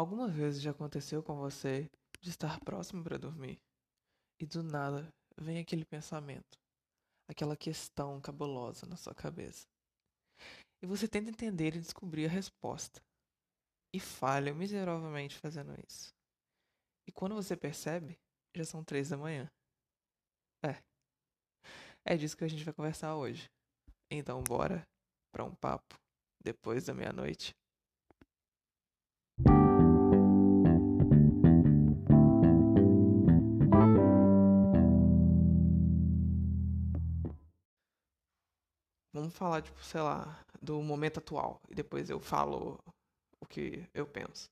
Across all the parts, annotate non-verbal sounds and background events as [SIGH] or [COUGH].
Alguma vez já aconteceu com você de estar próximo para dormir e do nada vem aquele pensamento, aquela questão cabulosa na sua cabeça. E você tenta entender e descobrir a resposta. E falha miseravelmente fazendo isso. E quando você percebe, já são três da manhã. É. É disso que a gente vai conversar hoje. Então bora para um papo depois da meia-noite. Vamos falar, tipo, sei lá, do momento atual. E depois eu falo o que eu penso.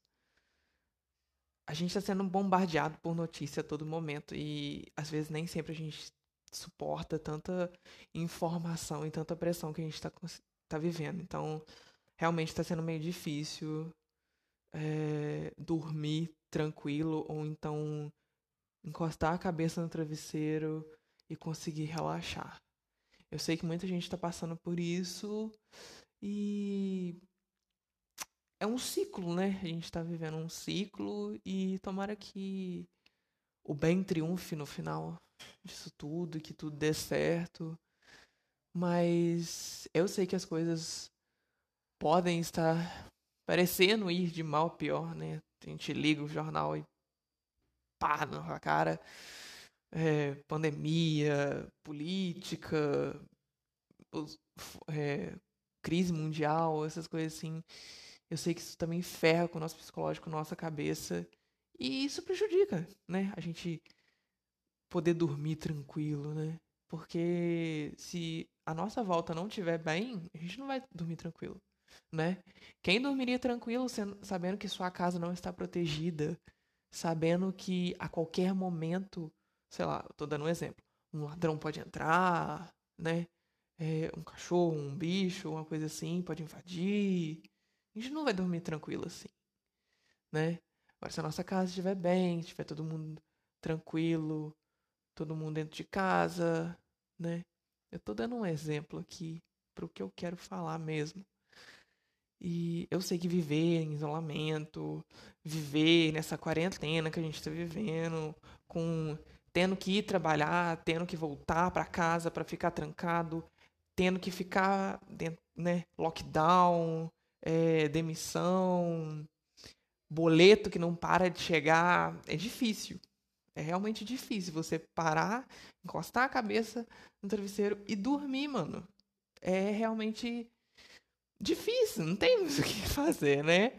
A gente está sendo bombardeado por notícia a todo momento. E às vezes nem sempre a gente suporta tanta informação e tanta pressão que a gente está tá vivendo. Então, realmente está sendo meio difícil é, dormir tranquilo ou então encostar a cabeça no travesseiro e conseguir relaxar. Eu sei que muita gente está passando por isso e é um ciclo, né? A gente está vivendo um ciclo e tomara que o bem triunfe no final disso tudo, que tudo dê certo. Mas eu sei que as coisas podem estar parecendo ir de mal a pior, né? A gente liga o jornal e pá na cara é, pandemia, política, é, crise mundial, essas coisas assim. Eu sei que isso também ferra com o nosso psicológico, nossa cabeça. E isso prejudica, né? A gente poder dormir tranquilo, né? Porque se a nossa volta não estiver bem, a gente não vai dormir tranquilo, né? Quem dormiria tranquilo sabendo que sua casa não está protegida, sabendo que a qualquer momento sei lá, eu tô dando um exemplo. Um ladrão pode entrar, né? É, um cachorro, um bicho, uma coisa assim, pode invadir. A gente não vai dormir tranquilo assim, né? Agora, se a nossa casa estiver bem, estiver todo mundo tranquilo, todo mundo dentro de casa, né? Eu tô dando um exemplo aqui pro que eu quero falar mesmo. E eu sei que viver em isolamento, viver nessa quarentena que a gente está vivendo, com tendo que ir trabalhar, tendo que voltar para casa para ficar trancado, tendo que ficar dentro, né, lockdown, é, demissão, boleto que não para de chegar, é difícil. É realmente difícil você parar, encostar a cabeça no travesseiro e dormir, mano. É realmente difícil, não tem [LAUGHS] o que fazer, né?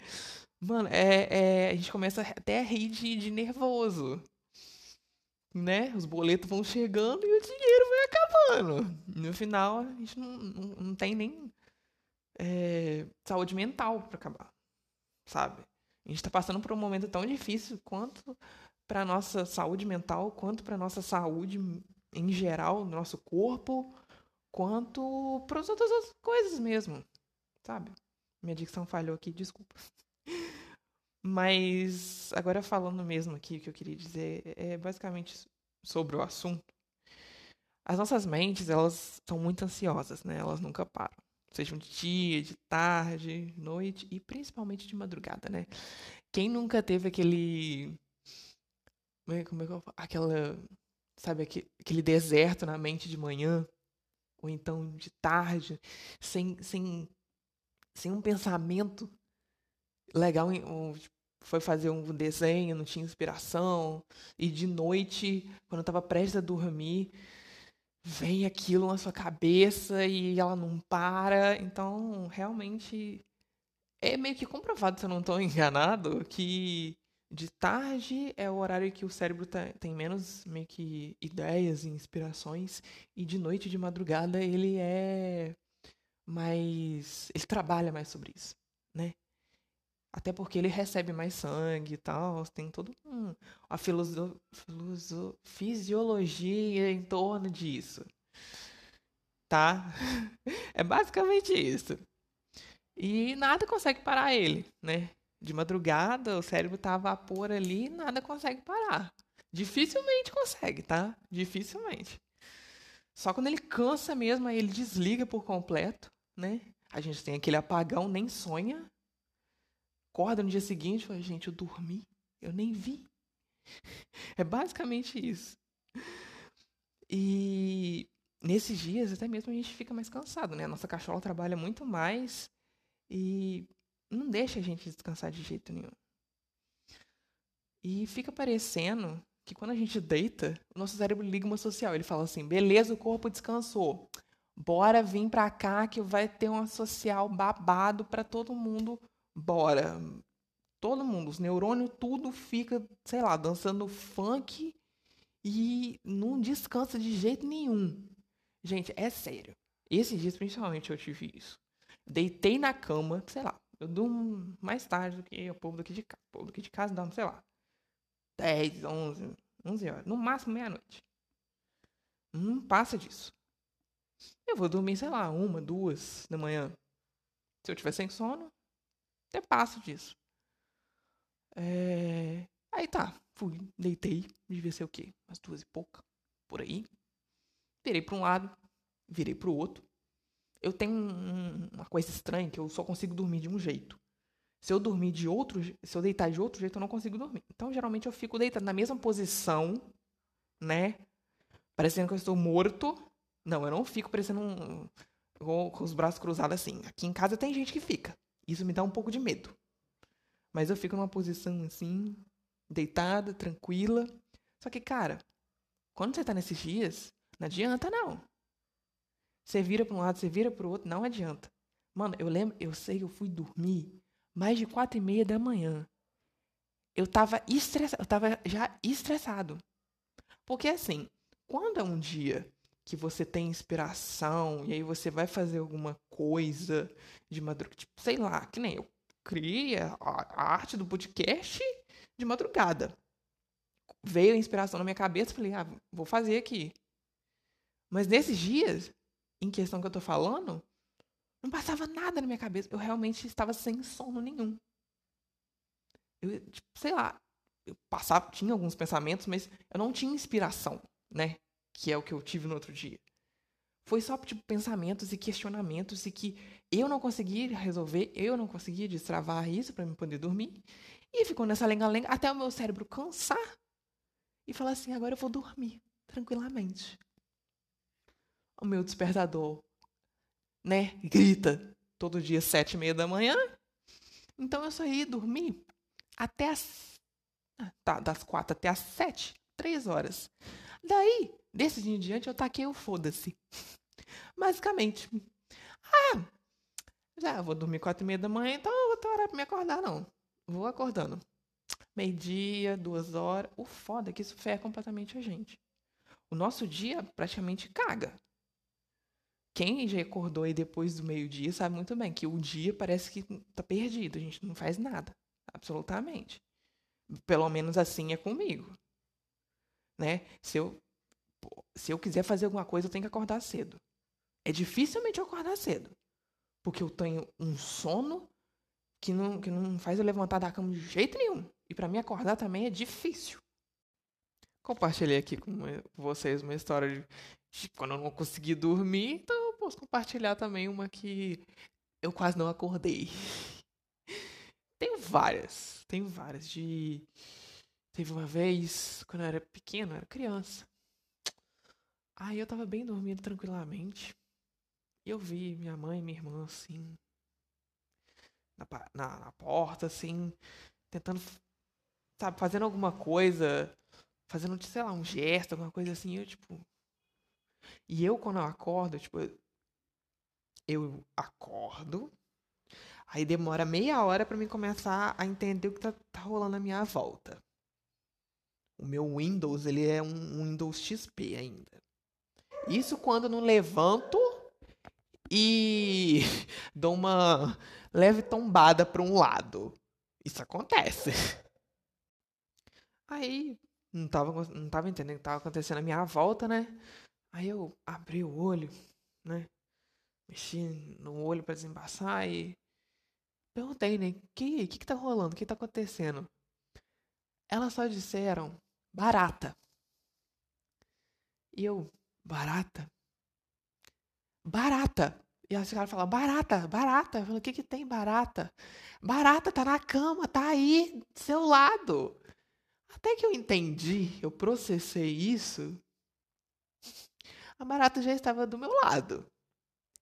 Mano, é, é, a gente começa até a rir de, de nervoso né? Os boletos vão chegando e o dinheiro vai acabando. No final, a gente não, não, não tem nem é, saúde mental para acabar, sabe? A gente está passando por um momento tão difícil quanto para nossa saúde mental, quanto para nossa saúde em geral, no nosso corpo, quanto para as outras coisas mesmo, sabe? Minha dicção falhou aqui, desculpa. [LAUGHS] Mas agora falando mesmo aqui o que eu queria dizer é basicamente sobre o assunto. As nossas mentes, elas são muito ansiosas, né? Elas nunca param. Seja de dia, de tarde, noite e principalmente de madrugada, né? Quem nunca teve aquele como é que eu falo? aquela sabe aquele deserto na mente de manhã ou então de tarde, sem sem sem um pensamento legal, um, foi fazer um desenho, não tinha inspiração, e de noite, quando eu estava prestes a dormir, vem aquilo na sua cabeça e ela não para. Então, realmente, é meio que comprovado, se eu não estou [LAUGHS] enganado, que de tarde é o horário que o cérebro tá, tem menos meio que ideias e inspirações, e de noite, de madrugada, ele é mais. ele trabalha mais sobre isso, né? Até porque ele recebe mais sangue e tal. Tem toda um, a filoso, filoso, fisiologia em torno disso. Tá? [LAUGHS] É basicamente isso. E nada consegue parar ele, né? De madrugada, o cérebro tá a vapor ali, nada consegue parar. Dificilmente consegue, tá? Dificilmente. Só quando ele cansa mesmo, aí ele desliga por completo, né? A gente tem aquele apagão, nem sonha acorda no dia seguinte e fala, gente, eu dormi, eu nem vi. É basicamente isso. E nesses dias, até mesmo a gente fica mais cansado, né? A nossa cachorra trabalha muito mais e não deixa a gente descansar de jeito nenhum. E fica parecendo que quando a gente deita, o nosso cérebro liga uma social. Ele fala assim: beleza, o corpo descansou. Bora vir pra cá que vai ter uma social babado para todo mundo. Bora. Todo mundo, os neurônios, tudo fica, sei lá, dançando funk e não descansa de jeito nenhum. Gente, é sério. Esses dias, principalmente, eu tive isso. Deitei na cama, sei lá, eu durmo mais tarde do que o povo daqui de casa. O povo daqui de casa dorme, sei lá, 10, 11, 11 horas. No máximo meia-noite. Não passa disso. Eu vou dormir, sei lá, uma, duas da manhã. Se eu tiver sem sono, até passo disso. É... Aí tá, fui, deitei, devia ser o quê? Umas duas e pouca, por aí. Virei para um lado, virei para o outro. Eu tenho um, uma coisa estranha que eu só consigo dormir de um jeito. Se eu dormir de outro, se eu deitar de outro jeito, eu não consigo dormir. Então, geralmente eu fico deitado na mesma posição, né? Parecendo que eu estou morto. Não, eu não fico parecendo um com, os braços cruzados assim. Aqui em casa tem gente que fica. Isso me dá um pouco de medo. Mas eu fico numa posição assim, deitada, tranquila. Só que, cara, quando você tá nesses dias, não adianta não. Você vira para um lado, você vira para o outro, não adianta. Mano, eu lembro, eu sei eu fui dormir mais de quatro e meia da manhã. Eu tava estressado, eu tava já estressado. Porque assim, quando é um dia que você tem inspiração e aí você vai fazer alguma coisa de madrugada, tipo, sei lá, que nem eu criei a, a arte do podcast de madrugada. Veio a inspiração na minha cabeça, falei, ah, vou fazer aqui. Mas nesses dias, em questão que eu tô falando, não passava nada na minha cabeça. Eu realmente estava sem sono nenhum. Eu, tipo, sei lá, eu passava, tinha alguns pensamentos, mas eu não tinha inspiração, né? Que é o que eu tive no outro dia. Foi só tipo pensamentos e questionamentos e que eu não conseguia resolver, eu não conseguia destravar isso para me poder dormir. E ficou nessa lenga-lenga até o meu cérebro cansar e falar assim: agora eu vou dormir tranquilamente. O meu despertador né, grita todo dia sete e meia da manhã. Então eu saí dormir até as ah, tá, das quatro até as sete, três horas. Daí, desse dia em diante, eu taquei o foda-se. [LAUGHS] Basicamente. Ah, já vou dormir quatro e meia da manhã, então eu vou hora pra me acordar, não. Vou acordando. Meio-dia, duas horas. O foda é que isso ferra completamente a gente. O nosso dia praticamente caga quem já acordou aí depois do meio-dia sabe muito bem que o dia parece que tá perdido, a gente não faz nada, absolutamente. Pelo menos assim é comigo. Né? Se eu se eu quiser fazer alguma coisa, eu tenho que acordar cedo. É dificilmente eu acordar cedo, porque eu tenho um sono que não, que não faz eu levantar da cama de jeito nenhum. E para mim acordar também é difícil. Compartilhei aqui com vocês uma história de, de quando eu não consegui dormir, então posso compartilhar também uma que eu quase não acordei. [LAUGHS] Tenho várias, tenho várias. De teve uma vez quando eu era pequeno, eu era criança. Aí eu tava bem dormindo tranquilamente. E eu vi minha mãe e minha irmã assim na, na, na porta assim, tentando sabe, fazendo alguma coisa, fazendo, sei lá, um gesto, alguma coisa assim, eu tipo e eu, quando eu acordo, tipo, eu acordo, aí demora meia hora para mim começar a entender o que tá, tá, rolando à minha volta. O meu Windows, ele é um Windows XP ainda. Isso quando não levanto e [LAUGHS] dou uma leve tombada para um lado. Isso acontece. Aí, não tava, não tava entendendo o que tava acontecendo à minha volta, né? Aí eu abri o olho, né? mexi no olho para desembaçar e perguntei, né? O que, que que tá rolando? O que tá acontecendo? Elas só disseram barata. E eu, barata? Barata! E a senhora fala, barata, barata. Eu falo, o que que tem barata? Barata tá na cama, tá aí, do seu lado. Até que eu entendi, eu processei isso, a barata já estava do meu lado.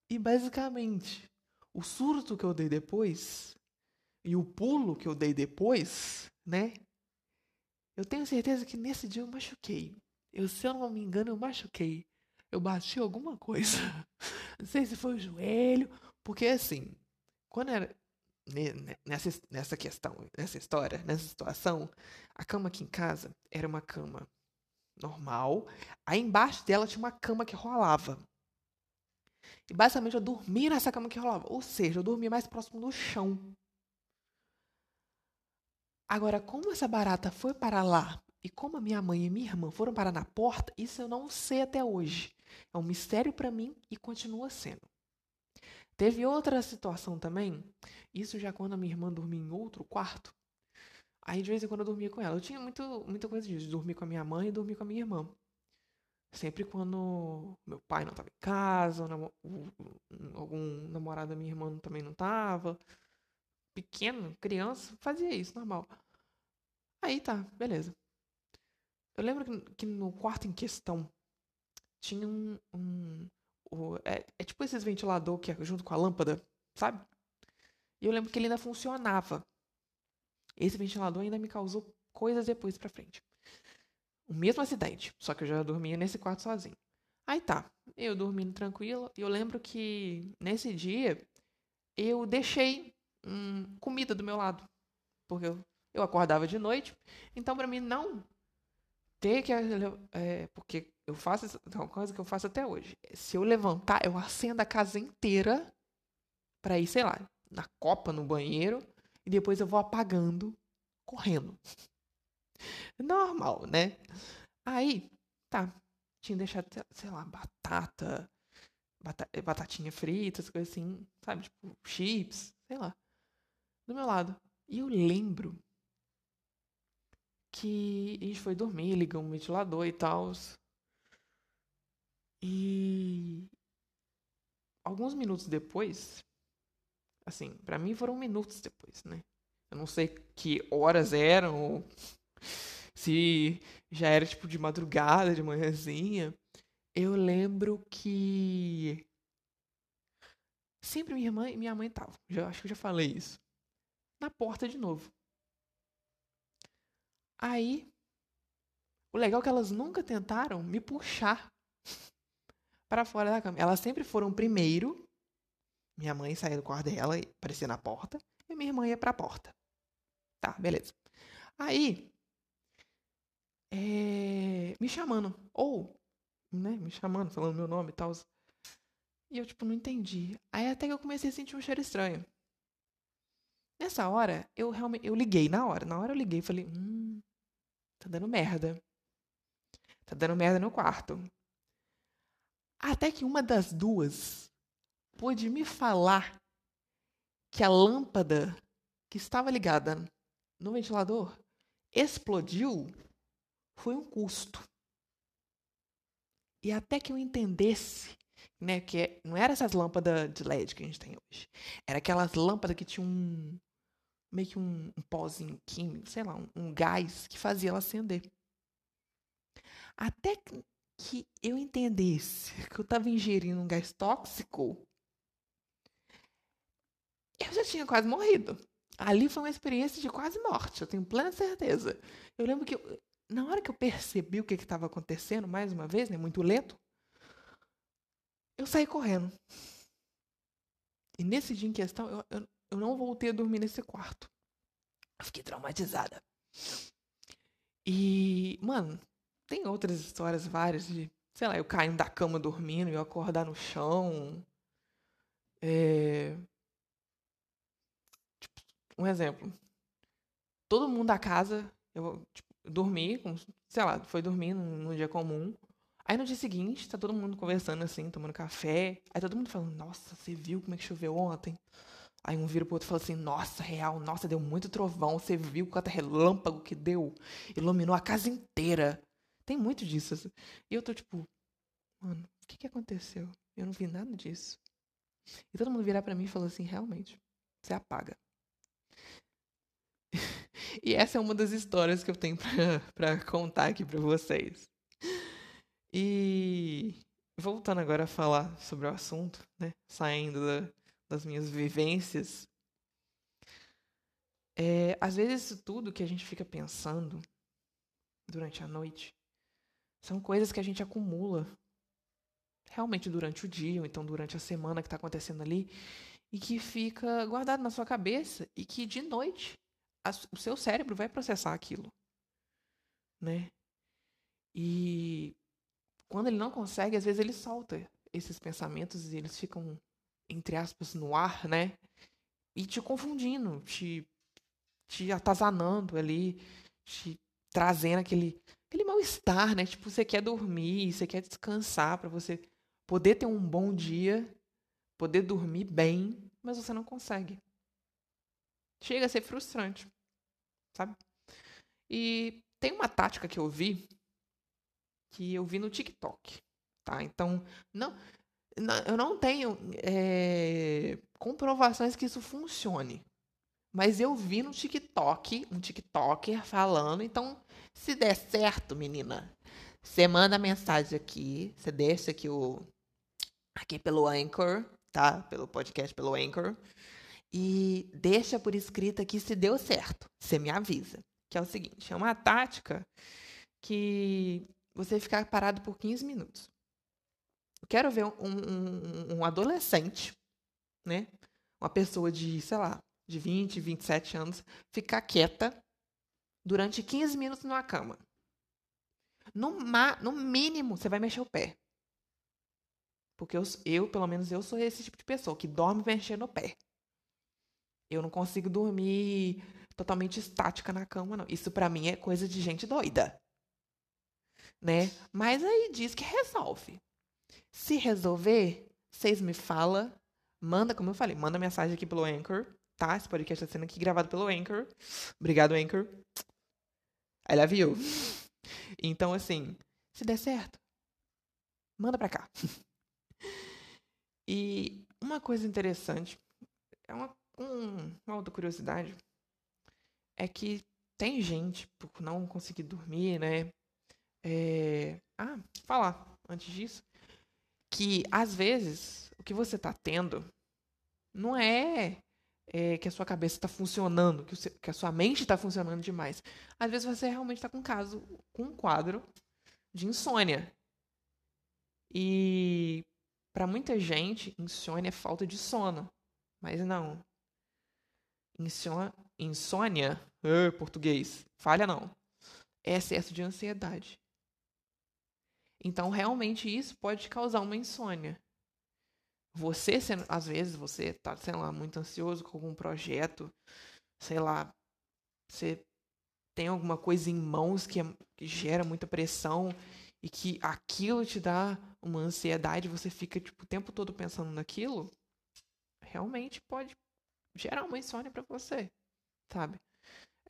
E basicamente, o surto que eu dei depois e o pulo que eu dei depois, né? Eu tenho certeza que nesse dia eu machuquei. Eu, se eu não me engano, eu machuquei. Eu bati alguma coisa. [LAUGHS] Não sei se foi o joelho, porque assim, quando era nessa, nessa questão, nessa história, nessa situação, a cama aqui em casa era uma cama normal. Aí embaixo dela tinha uma cama que rolava. E basicamente eu dormia nessa cama que rolava. Ou seja, eu dormia mais próximo do chão. Agora, como essa barata foi para lá e como a minha mãe e minha irmã foram parar na porta, isso eu não sei até hoje. É um mistério para mim e continua sendo. Teve outra situação também, isso já quando a minha irmã dormia em outro quarto. Aí de vez em quando eu dormia com ela. Eu tinha muito, muita coisa disso, dormir com a minha mãe e dormir com a minha irmã. Sempre quando meu pai não estava em casa, algum namorado da minha irmã também não estava. Pequeno, criança, fazia isso, normal. Aí tá, beleza. Eu lembro que, que no quarto em questão tinha um. um o, é, é, tipo esses ventilador que é junto com a lâmpada, sabe? E eu lembro que ele ainda funcionava. Esse ventilador ainda me causou coisas depois pra frente. O mesmo acidente, só que eu já dormia nesse quarto sozinho. Aí tá, eu dormindo tranquilo. E eu lembro que nesse dia eu deixei hum, comida do meu lado. Porque eu, eu acordava de noite. Então, para mim não ter que. É, porque eu faço é uma coisa que eu faço até hoje. Se eu levantar, eu acendo a casa inteira para ir, sei lá, na copa, no banheiro, e depois eu vou apagando, correndo. [LAUGHS] Normal, né? Aí, tá. Tinha deixado, sei lá, batata, batata batatinha frita, essas coisas assim, sabe? Tipo, chips, sei lá. Do meu lado. E eu lembro que a gente foi dormir, ligamos o ventilador e tal. E alguns minutos depois, assim, para mim foram minutos depois, né? Eu não sei que horas eram, se já era tipo de madrugada, de manhãzinha. Eu lembro que sempre minha mãe, minha mãe tava, já acho que eu já falei isso. Na porta de novo. Aí, o legal é que elas nunca tentaram me puxar [LAUGHS] para fora da cama. Elas sempre foram primeiro. Minha mãe saía do quarto dela e aparecia na porta. E minha irmã ia para a porta. Tá, beleza. Aí, é, me chamando. Ou, né, me chamando, falando meu nome e tal. E eu, tipo, não entendi. Aí até que eu comecei a sentir um cheiro estranho. Nessa hora, eu realmente, eu liguei na hora. Na hora eu liguei e falei, hum, Tá dando merda. Tá dando merda no quarto. Até que uma das duas pôde me falar que a lâmpada que estava ligada no ventilador explodiu foi um custo. E até que eu entendesse, né, que é, não era essas lâmpadas de LED que a gente tem hoje. Era aquelas lâmpadas que tinham um, meio que um, um pozinho químico, sei lá, um, um gás que fazia ela acender. Até que eu entendesse [LAUGHS] que eu estava ingerindo um gás tóxico, eu já tinha quase morrido. Ali foi uma experiência de quase morte, eu tenho plena certeza. Eu lembro que, eu, na hora que eu percebi o que estava acontecendo, mais uma vez, né, muito lento, eu saí correndo. E nesse dia em questão, eu, eu, eu não voltei a dormir nesse quarto. Eu fiquei traumatizada. E, mano, tem outras histórias várias de, sei lá, eu caindo da cama dormindo e eu acordar no chão. É... Tipo, um exemplo. Todo mundo da casa, eu tipo, dormi, sei lá, foi dormir num, dia comum. Aí no dia seguinte, tá todo mundo conversando assim, tomando café. Aí todo mundo falando, nossa, você viu como é que choveu ontem? Aí um vira pro outro e fala assim: Nossa, real, nossa, deu muito trovão. Você viu quanto relâmpago que deu? Iluminou a casa inteira. Tem muito disso. E eu tô tipo, mano, o que que aconteceu? Eu não vi nada disso. E todo mundo virar para mim e falou assim: realmente, você apaga. [LAUGHS] e essa é uma das histórias que eu tenho para [LAUGHS] contar aqui para vocês. E voltando agora a falar sobre o assunto, né? Saindo da, das minhas vivências. É, às vezes isso tudo que a gente fica pensando durante a noite são coisas que a gente acumula realmente durante o dia, ou então durante a semana que está acontecendo ali, e que fica guardado na sua cabeça e que de noite a, o seu cérebro vai processar aquilo, né? E quando ele não consegue, às vezes ele solta esses pensamentos e eles ficam entre aspas no ar, né? E te confundindo, te te atazanando ali, te trazendo aquele aquele mal-estar, né? Tipo, você quer dormir, você quer descansar para você poder ter um bom dia, poder dormir bem, mas você não consegue. Chega a ser frustrante, sabe? E tem uma tática que eu vi que eu vi no TikTok, tá? Então, não, eu não tenho é, comprovações que isso funcione, mas eu vi no TikTok, um TikToker falando, então se der certo, menina, você manda mensagem aqui, você deixa aqui o aqui pelo Anchor, tá? Pelo podcast pelo Anchor. E deixa por escrito aqui se deu certo. Você me avisa. Que é o seguinte, é uma tática que você ficar parado por 15 minutos. Quero ver um, um, um adolescente, né? Uma pessoa de, sei lá, de 20, 27 anos, ficar quieta durante 15 minutos numa cama. No, no mínimo, você vai mexer o pé. Porque eu, eu, pelo menos, eu sou esse tipo de pessoa que dorme mexendo o pé. Eu não consigo dormir totalmente estática na cama, não. Isso para mim é coisa de gente doida. Né? Mas aí diz que resolve. Se resolver, vocês me falam. Manda, como eu falei, manda mensagem aqui pelo Anchor, tá? Esse podcast está sendo aqui gravado pelo Anchor. Obrigado, Anchor. I love you. Então, assim, se der certo, manda pra cá. E uma coisa interessante, é uma, um, uma outra curiosidade, é que tem gente, por não conseguir dormir, né? É... Ah, falar antes disso, que às vezes o que você está tendo não é, é, que a sua cabeça está funcionando, que, seu, que, a sua mente está funcionando demais. Às vezes você realmente está com um caso, com um quadro de insônia. E para muita gente, insônia é falta de sono. Mas não. Insônia, insônia uh, português, falha não. É excesso de ansiedade. Então, realmente, isso pode causar uma insônia. Você, sendo, às vezes, você tá, sei lá, muito ansioso com algum projeto, sei lá, você tem alguma coisa em mãos que, é, que gera muita pressão e que aquilo te dá uma ansiedade, você fica tipo, o tempo todo pensando naquilo, realmente pode gerar uma insônia para você, sabe?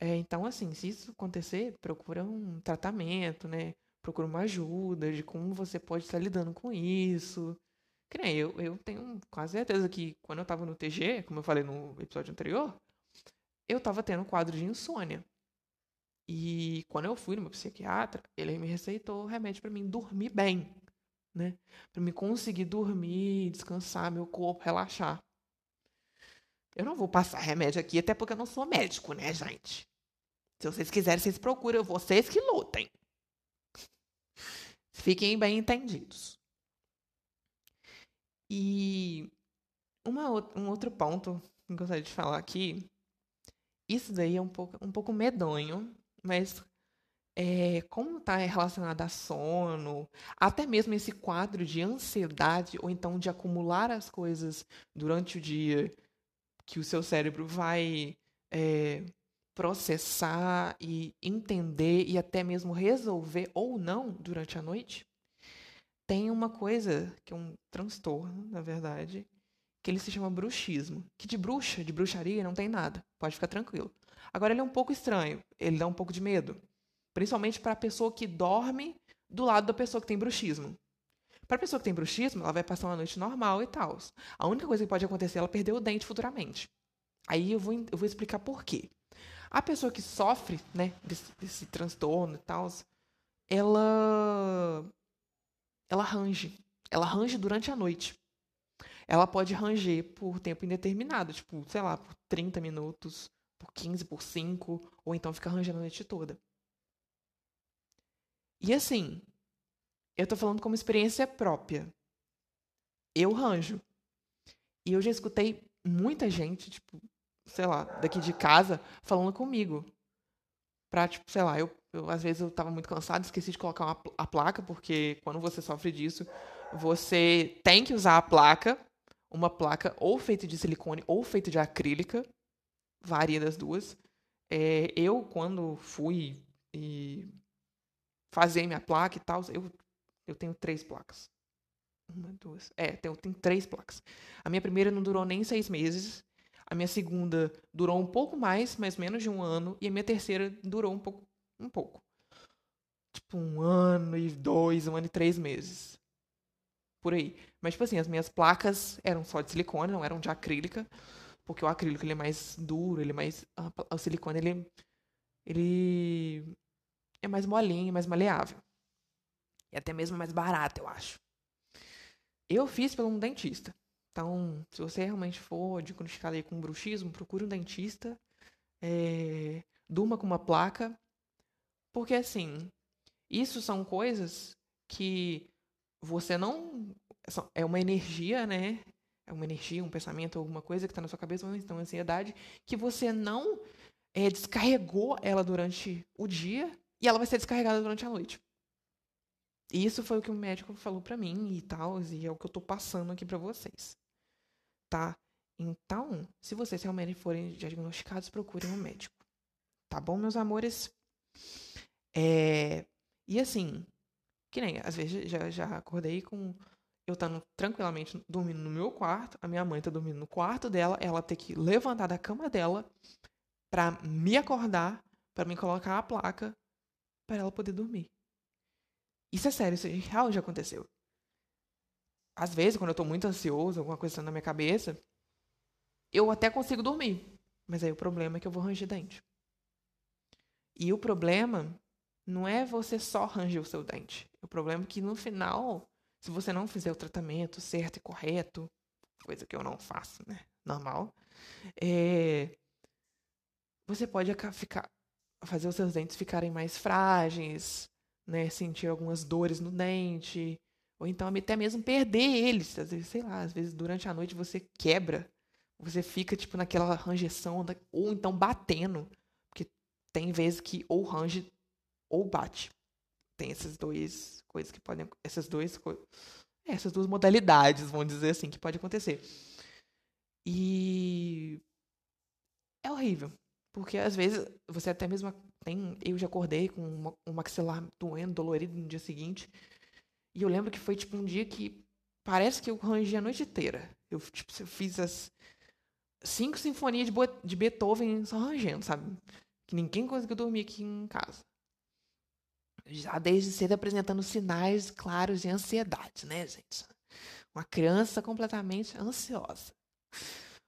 É, então, assim, se isso acontecer, procura um tratamento, né? Procura uma ajuda de como você pode estar lidando com isso. Que nem eu, eu tenho quase certeza que quando eu tava no TG, como eu falei no episódio anterior, eu tava tendo um quadro de insônia. E quando eu fui no meu psiquiatra, ele me receitou remédio para mim dormir bem, né? Para me conseguir dormir, descansar meu corpo, relaxar. Eu não vou passar remédio aqui, até porque eu não sou médico, né, gente? Se vocês quiserem, vocês procuram vocês que lutem. Fiquem bem entendidos. E uma, um outro ponto que gostaria de falar aqui, isso daí é um pouco, um pouco medonho, mas é, como está relacionado a sono, até mesmo esse quadro de ansiedade, ou então de acumular as coisas durante o dia, que o seu cérebro vai é, processar e entender e até mesmo resolver ou não durante a noite, tem uma coisa que é um transtorno, na verdade, que ele se chama bruxismo. Que de bruxa, de bruxaria, não tem nada. Pode ficar tranquilo. Agora ele é um pouco estranho, ele dá um pouco de medo, principalmente para a pessoa que dorme do lado da pessoa que tem bruxismo. Pra pessoa que tem bruxismo, ela vai passar uma noite normal e tal. A única coisa que pode acontecer é ela perder o dente futuramente. Aí eu vou, eu vou explicar por quê. A pessoa que sofre, né, desse, desse transtorno e tal, ela. Ela range. Ela range durante a noite. Ela pode ranger por tempo indeterminado, tipo, sei lá, por 30 minutos, por 15, por 5, ou então fica rangendo a noite toda. E assim, eu tô falando como experiência própria. Eu ranjo. E eu já escutei muita gente, tipo, sei lá, daqui de casa, falando comigo. Pra, tipo, sei lá, eu, eu às vezes eu tava muito cansado, esqueci de colocar uma, a placa, porque quando você sofre disso, você tem que usar a placa, uma placa ou feita de silicone ou feita de acrílica, varia das duas. É, eu, quando fui e fazer minha placa e tal, eu, eu tenho três placas. Uma, duas. É, tenho, tenho três placas. A minha primeira não durou nem seis meses. A minha segunda durou um pouco mais, mas menos de um ano. E a minha terceira durou um pouco. Um pouco. Tipo, um ano e dois, um ano e três meses. Por aí. Mas, tipo assim, as minhas placas eram só de silicone, não eram de acrílica. Porque o acrílico ele é mais duro, ele é mais. O silicone ele. Ele é mais molinho, mais maleável. E até mesmo mais barato, eu acho. Eu fiz pelo um dentista. Então, se você realmente for diagnosticado aí com bruxismo, procure um dentista. É, durma com uma placa. Porque, assim, isso são coisas que você não. É uma energia, né? É uma energia, um pensamento, alguma coisa que está na sua cabeça, ou então ansiedade, que você não é, descarregou ela durante o dia e ela vai ser descarregada durante a noite. E isso foi o que o médico falou para mim e tal, e é o que eu tô passando aqui para vocês tá? Então, se vocês realmente forem diagnosticados, procurem um médico. Tá bom, meus amores? É... E assim, que nem, às vezes já, já acordei com eu estando tranquilamente dormindo no meu quarto, a minha mãe tá dormindo no quarto dela, ela ter que levantar da cama dela para me acordar, para me colocar a placa para ela poder dormir. Isso é sério, isso real já aconteceu às vezes, quando eu tô muito ansioso, alguma coisa na minha cabeça, eu até consigo dormir. Mas aí o problema é que eu vou ranger dente. E o problema não é você só ranger o seu dente. O problema é que no final, se você não fizer o tratamento certo e correto, coisa que eu não faço, né? Normal. É... Você pode ficar, fazer os seus dentes ficarem mais frágeis, né? Sentir algumas dores no dente, ou então até mesmo perder eles. Às vezes, sei lá, às vezes durante a noite você quebra. Você fica, tipo, naquela rangeção, ou então batendo. Porque tem vezes que ou range ou bate. Tem essas duas coisas que podem. Essas duas. É, essas duas modalidades, vamos dizer assim, que pode acontecer. E. É horrível. Porque às vezes você até mesmo tem. Eu já acordei com um maxilar doendo, dolorido no dia seguinte. E eu lembro que foi tipo um dia que parece que eu rangi a noite inteira. Eu, tipo, eu fiz as cinco sinfonias de, de Beethoven só rangendo, sabe? Que ninguém conseguiu dormir aqui em casa. Já desde cedo apresentando sinais claros de ansiedade, né, gente? Uma criança completamente ansiosa.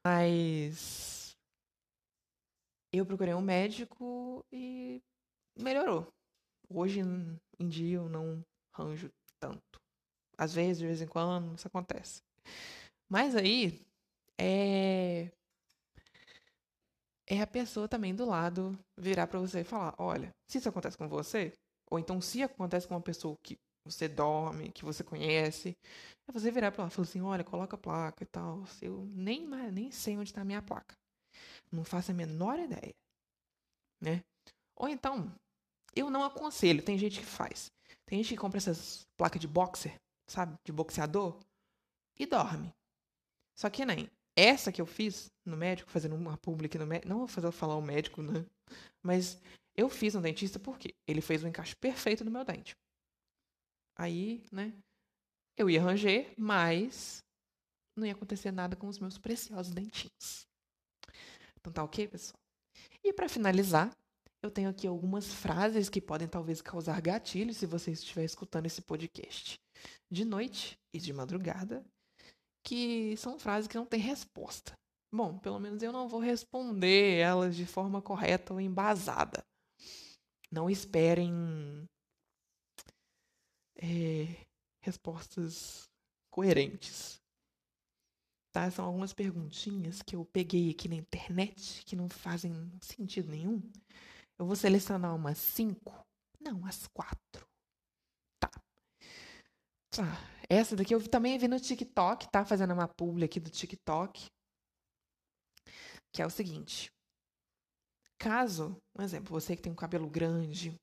Mas eu procurei um médico e melhorou. Hoje em dia eu não ranjo tanto. Às vezes, de vez em quando, isso acontece. Mas aí é é a pessoa também do lado virar para você e falar: olha, se isso acontece com você, ou então se acontece com uma pessoa que você dorme, que você conhece, é você virar para lá e falar assim: olha, coloca a placa e tal. Eu nem, nem sei onde está a minha placa. Não faço a menor ideia. Né? Ou então, eu não aconselho, tem gente que faz. Tem gente que compra essas placas de boxer, sabe? De boxeador, e dorme. Só que nem essa que eu fiz no médico, fazendo uma public no médico. Não vou fazer falar o médico, né? Mas eu fiz no dentista porque ele fez um encaixe perfeito no meu dente. Aí, né? Eu ia ranger, mas não ia acontecer nada com os meus preciosos dentinhos. Então tá ok, pessoal? E para finalizar, eu tenho aqui algumas frases que podem talvez causar gatilho se você estiver escutando esse podcast. de noite e de madrugada, que são frases que não têm resposta. Bom, pelo menos eu não vou responder elas de forma correta ou embasada. Não esperem é, respostas coerentes. Tá? São algumas perguntinhas que eu peguei aqui na internet que não fazem sentido nenhum. Eu vou selecionar umas cinco. Não, as quatro. Tá. Tá. Essa daqui eu também vi no TikTok, tá? Fazendo uma publi aqui do TikTok. Que é o seguinte. Caso, um exemplo, você que tem um cabelo grande,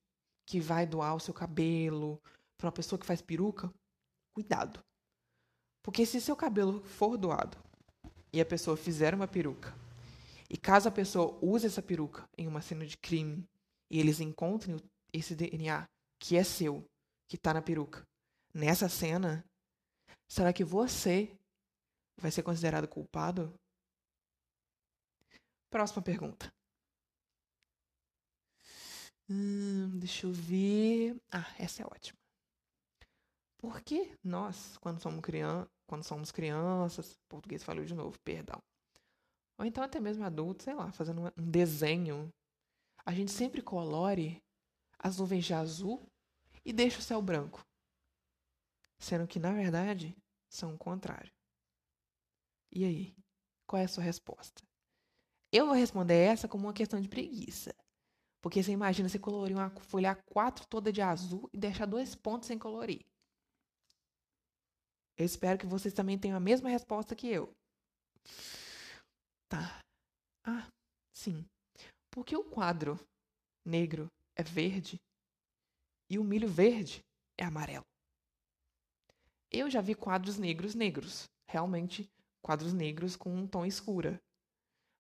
que vai doar o seu cabelo para uma pessoa que faz peruca, cuidado. Porque se seu cabelo for doado e a pessoa fizer uma peruca, e caso a pessoa use essa peruca em uma cena de crime e eles encontrem esse DNA que é seu, que está na peruca, nessa cena, será que você vai ser considerado culpado? Próxima pergunta. Hum, deixa eu ver. Ah, essa é ótima. Por que nós, quando somos, criança, quando somos crianças, português falou de novo, perdão. Ou então até mesmo adultos, sei lá, fazendo um desenho, a gente sempre colore as nuvens de azul e deixa o céu branco. Sendo que, na verdade, são o contrário. E aí? Qual é a sua resposta? Eu vou responder essa como uma questão de preguiça. Porque você imagina você colorir uma folha A4 toda de azul e deixar dois pontos sem colorir. Eu espero que vocês também tenham a mesma resposta que eu. Tá. Ah, sim. Porque o quadro negro é verde e o milho verde é amarelo. Eu já vi quadros negros negros, realmente quadros negros com um tom escura.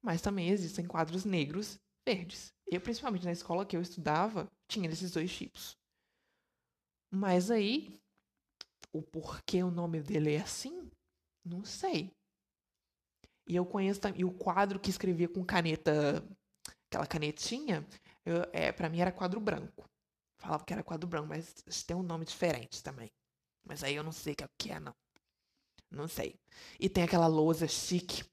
Mas também existem quadros negros verdes. Eu, principalmente na escola que eu estudava, tinha esses dois tipos. Mas aí, o porquê o nome dele é assim, não sei. E eu conheço. E o quadro que escrevia com caneta, aquela canetinha, eu, é, para mim era quadro branco. Falava que era quadro branco, mas tem um nome diferente também. Mas aí eu não sei o que é, não. Não sei. E tem aquela lousa chique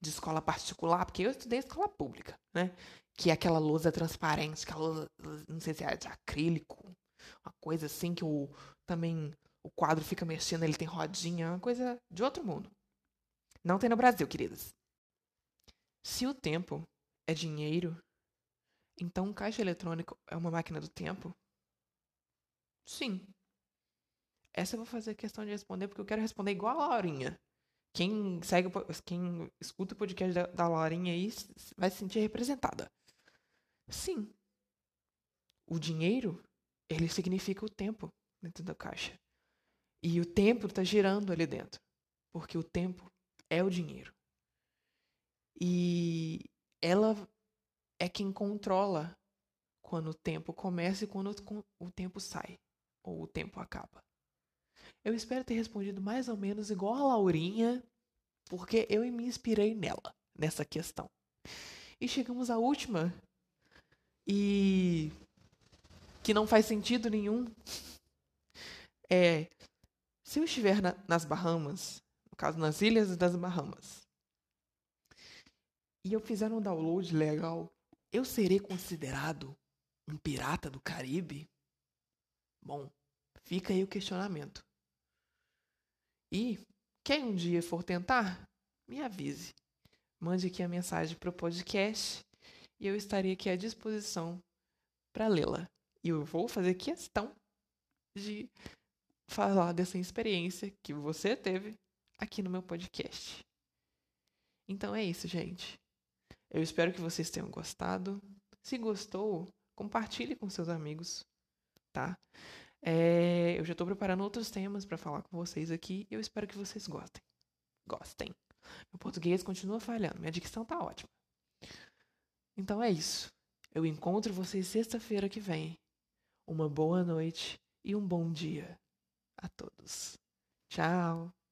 de escola particular, porque eu estudei escola pública, né? Que é aquela lousa transparente, aquela lousa, não sei se é de acrílico, uma coisa assim que o também o quadro fica mexendo, ele tem rodinha, uma coisa de outro mundo. Não tem no Brasil, queridas. Se o tempo é dinheiro, então um caixa eletrônico é uma máquina do tempo? Sim. Essa eu vou fazer questão de responder porque eu quero responder igual a Laurinha. Quem segue, quem escuta o podcast da, da Laurinha aí vai se sentir representada. Sim. O dinheiro, ele significa o tempo dentro da caixa. E o tempo está girando ali dentro. Porque o tempo é o dinheiro. E ela é quem controla quando o tempo começa e quando o tempo sai. Ou o tempo acaba. Eu espero ter respondido mais ou menos igual a Laurinha, porque eu me inspirei nela, nessa questão. E chegamos à última, e que não faz sentido nenhum. É, se eu estiver na, nas Bahamas, no caso nas Ilhas das Bahamas, e eu fizer um download legal, eu serei considerado um pirata do Caribe? Bom, fica aí o questionamento. E quem um dia for tentar, me avise. Mande aqui a mensagem para o podcast e eu estarei aqui à disposição para lê-la. E eu vou fazer questão de falar dessa experiência que você teve aqui no meu podcast. Então é isso, gente. Eu espero que vocês tenham gostado. Se gostou, compartilhe com seus amigos, tá? É, eu já estou preparando outros temas para falar com vocês aqui e eu espero que vocês gostem. Gostem. Meu português continua falhando, minha dicção tá ótima. Então é isso. Eu encontro vocês sexta-feira que vem. Uma boa noite e um bom dia a todos. Tchau.